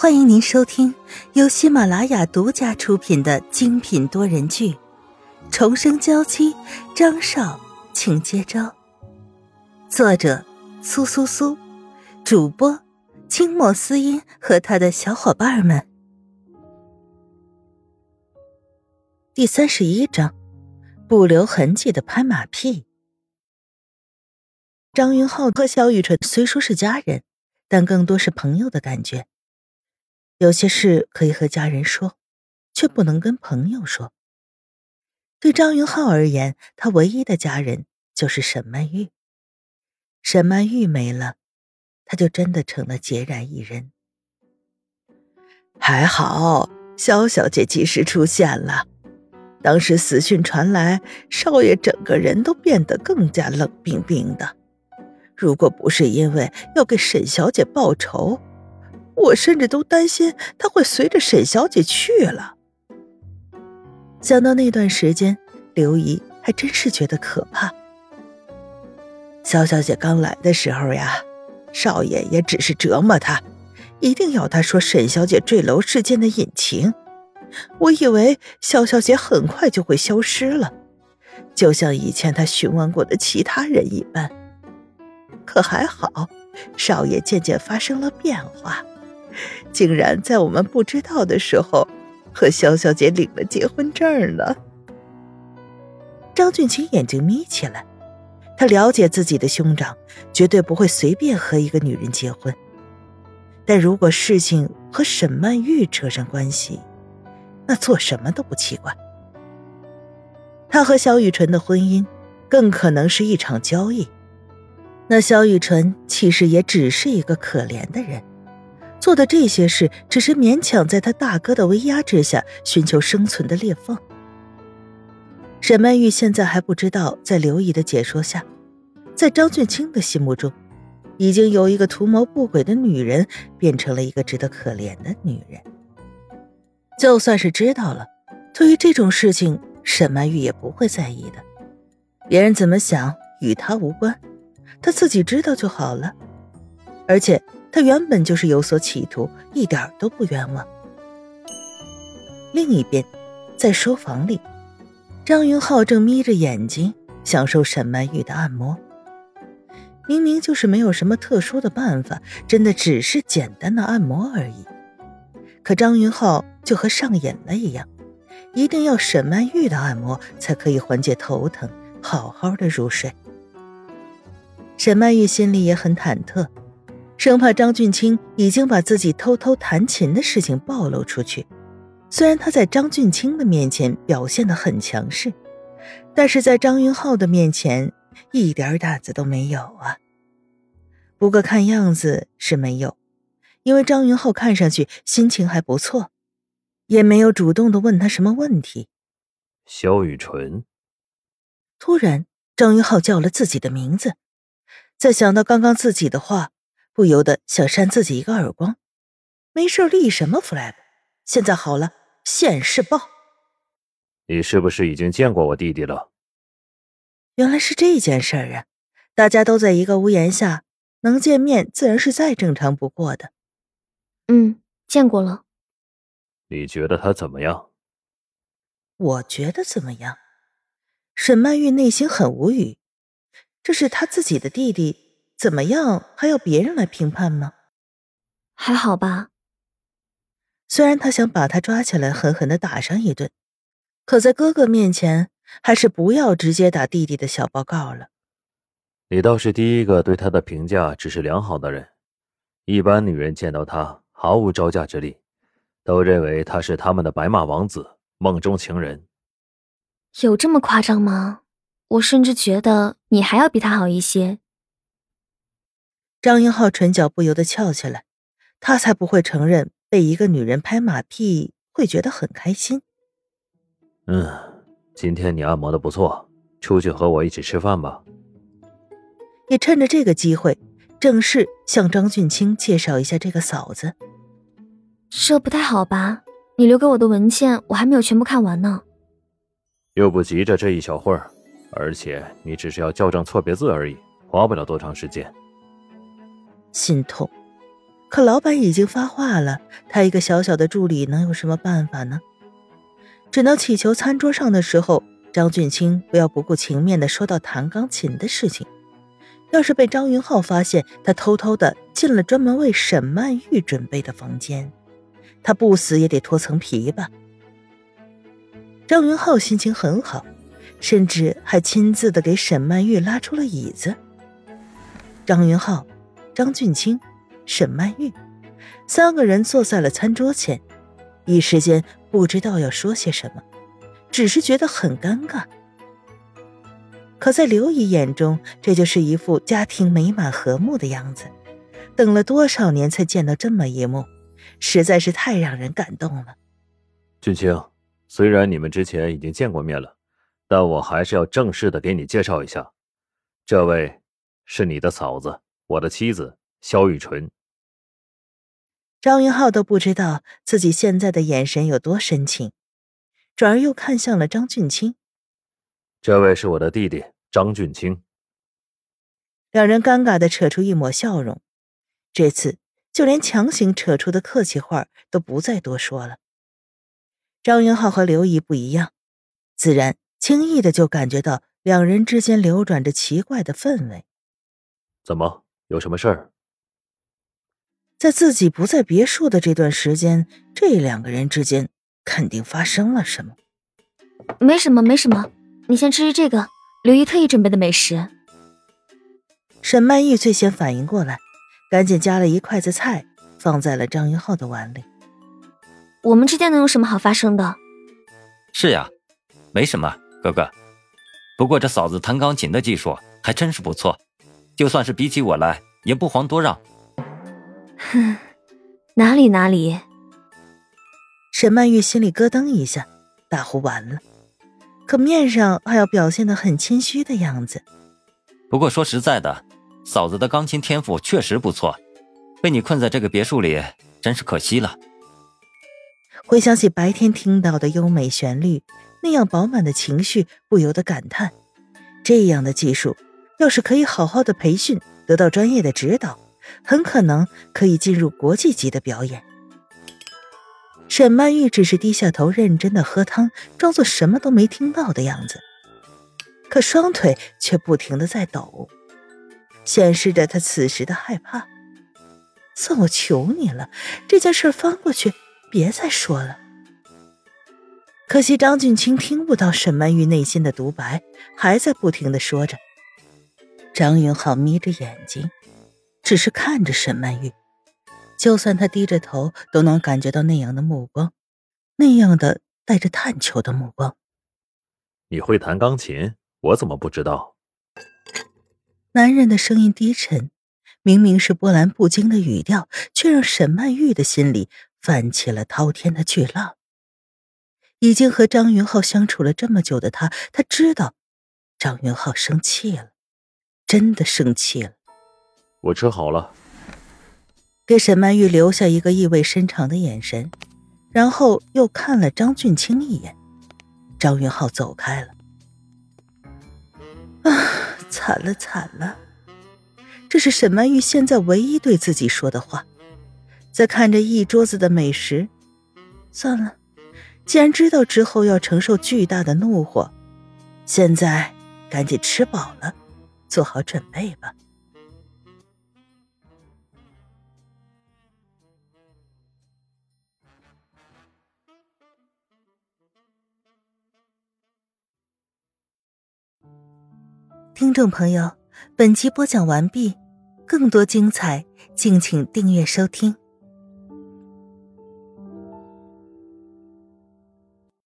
欢迎您收听由喜马拉雅独家出品的精品多人剧《重生娇妻》，张少，请接招。作者：苏苏苏，主播：清墨思音和他的小伙伴们。第三十一章：不留痕迹的拍马屁。张云浩和萧雨辰虽说是家人，但更多是朋友的感觉。有些事可以和家人说，却不能跟朋友说。对张云浩而言，他唯一的家人就是沈曼玉。沈曼玉没了，他就真的成了孑然一人。还好，萧小姐及时出现了。当时死讯传来，少爷整个人都变得更加冷冰冰的。如果不是因为要给沈小姐报仇，我甚至都担心他会随着沈小姐去了。想到那段时间，刘姨还真是觉得可怕。萧小姐刚来的时候呀，少爷也只是折磨她，一定要她说沈小姐坠楼事件的隐情。我以为萧小姐很快就会消失了，就像以前他询问过的其他人一般。可还好，少爷渐渐发生了变化。竟然在我们不知道的时候，和萧小姐领了结婚证了。张俊清眼睛眯起来，他了解自己的兄长绝对不会随便和一个女人结婚。但如果事情和沈曼玉扯上关系，那做什么都不奇怪。他和萧雨辰的婚姻，更可能是一场交易。那萧雨辰其实也只是一个可怜的人。做的这些事，只是勉强在他大哥的威压之下寻求生存的裂缝。沈曼玉现在还不知道，在刘姨的解说下，在张俊清的心目中，已经由一个图谋不轨的女人变成了一个值得可怜的女人。就算是知道了，对于这种事情，沈曼玉也不会在意的。别人怎么想与她无关，她自己知道就好了。而且。他原本就是有所企图，一点都不冤枉。另一边，在书房里，张云浩正眯着眼睛享受沈曼玉的按摩。明明就是没有什么特殊的办法，真的只是简单的按摩而已。可张云浩就和上瘾了一样，一定要沈曼玉的按摩才可以缓解头疼，好好的入睡。沈曼玉心里也很忐忑。生怕张俊清已经把自己偷偷弹琴的事情暴露出去。虽然他在张俊清的面前表现的很强势，但是在张云浩的面前一点胆子都没有啊。不过看样子是没有，因为张云浩看上去心情还不错，也没有主动的问他什么问题。萧雨纯。突然，张云浩叫了自己的名字，在想到刚刚自己的话。不由得想扇自己一个耳光，没事立什么 flag？现在好了，现世报。你是不是已经见过我弟弟了？原来是这件事儿啊！大家都在一个屋檐下，能见面自然是再正常不过的。嗯，见过了。你觉得他怎么样？我觉得怎么样？沈曼玉内心很无语，这是他自己的弟弟。怎么样？还要别人来评判吗？还好吧。虽然他想把他抓起来狠狠的打上一顿，可在哥哥面前，还是不要直接打弟弟的小报告了。你倒是第一个对他的评价只是良好的人。一般女人见到他毫无招架之力，都认为他是他们的白马王子、梦中情人。有这么夸张吗？我甚至觉得你还要比他好一些。张英浩唇角不由得翘起来，他才不会承认被一个女人拍马屁会觉得很开心。嗯，今天你按摩的不错，出去和我一起吃饭吧。也趁着这个机会，正式向张俊清介绍一下这个嫂子。这不太好吧？你留给我的文件我还没有全部看完呢。又不急着这一小会儿，而且你只是要校正错别字而已，花不了多长时间。心痛，可老板已经发话了，他一个小小的助理能有什么办法呢？只能祈求餐桌上的时候，张俊清不要不顾情面的说到弹钢琴的事情。要是被张云浩发现他偷偷的进了专门为沈曼玉准备的房间，他不死也得脱层皮吧。张云浩心情很好，甚至还亲自的给沈曼玉拉出了椅子。张云浩、张俊清、沈曼玉三个人坐在了餐桌前，一时间不知道要说些什么，只是觉得很尴尬。可在刘姨眼中，这就是一副家庭美满和睦的样子。等了多少年才见到这么一幕，实在是太让人感动了。俊清，虽然你们之前已经见过面了，但我还是要正式的给你介绍一下，这位是你的嫂子，我的妻子肖雨纯。张云浩都不知道自己现在的眼神有多深情，转而又看向了张俊清。这位是我的弟弟张俊清。两人尴尬的扯出一抹笑容，这次就连强行扯出的客气话都不再多说了。张云浩和刘姨不一样，自然轻易的就感觉到两人之间流转着奇怪的氛围。怎么，有什么事儿？在自己不在别墅的这段时间，这两个人之间肯定发生了什么。没什么，没什么。你先吃吃这个，刘姨特意准备的美食。沈曼玉最先反应过来，赶紧夹了一筷子菜放在了张云浩的碗里。我们之间能有什么好发生的？是呀，没什么，哥哥。不过这嫂子弹钢琴的技术还真是不错，就算是比起我来，也不遑多让。哼，哪里哪里。沈曼玉心里咯噔一下，大呼完了。可面上还要表现的很谦虚的样子。不过说实在的，嫂子的钢琴天赋确实不错，被你困在这个别墅里，真是可惜了。回想起白天听到的优美旋律，那样饱满的情绪，不由得感叹：这样的技术，要是可以好好的培训，得到专业的指导，很可能可以进入国际级的表演。沈曼玉只是低下头，认真的喝汤，装作什么都没听到的样子，可双腿却不停的在抖，显示着她此时的害怕。算我求你了，这件事翻过去，别再说了。可惜张俊清听不到沈曼玉内心的独白，还在不停的说着。张云浩眯着眼睛，只是看着沈曼玉。就算他低着头，都能感觉到那样的目光，那样的带着探求的目光。你会弹钢琴？我怎么不知道？男人的声音低沉，明明是波澜不惊的语调，却让沈曼玉的心里泛起了滔天的巨浪。已经和张云浩相处了这么久的他，他知道张云浩生气了，真的生气了。我吃好了。给沈曼玉留下一个意味深长的眼神，然后又看了张俊清一眼。张云浩走开了。啊，惨了惨了！这是沈曼玉现在唯一对自己说的话。在看着一桌子的美食，算了，既然知道之后要承受巨大的怒火，现在赶紧吃饱了，做好准备吧。听众朋友，本集播讲完毕，更多精彩，敬请订阅收听。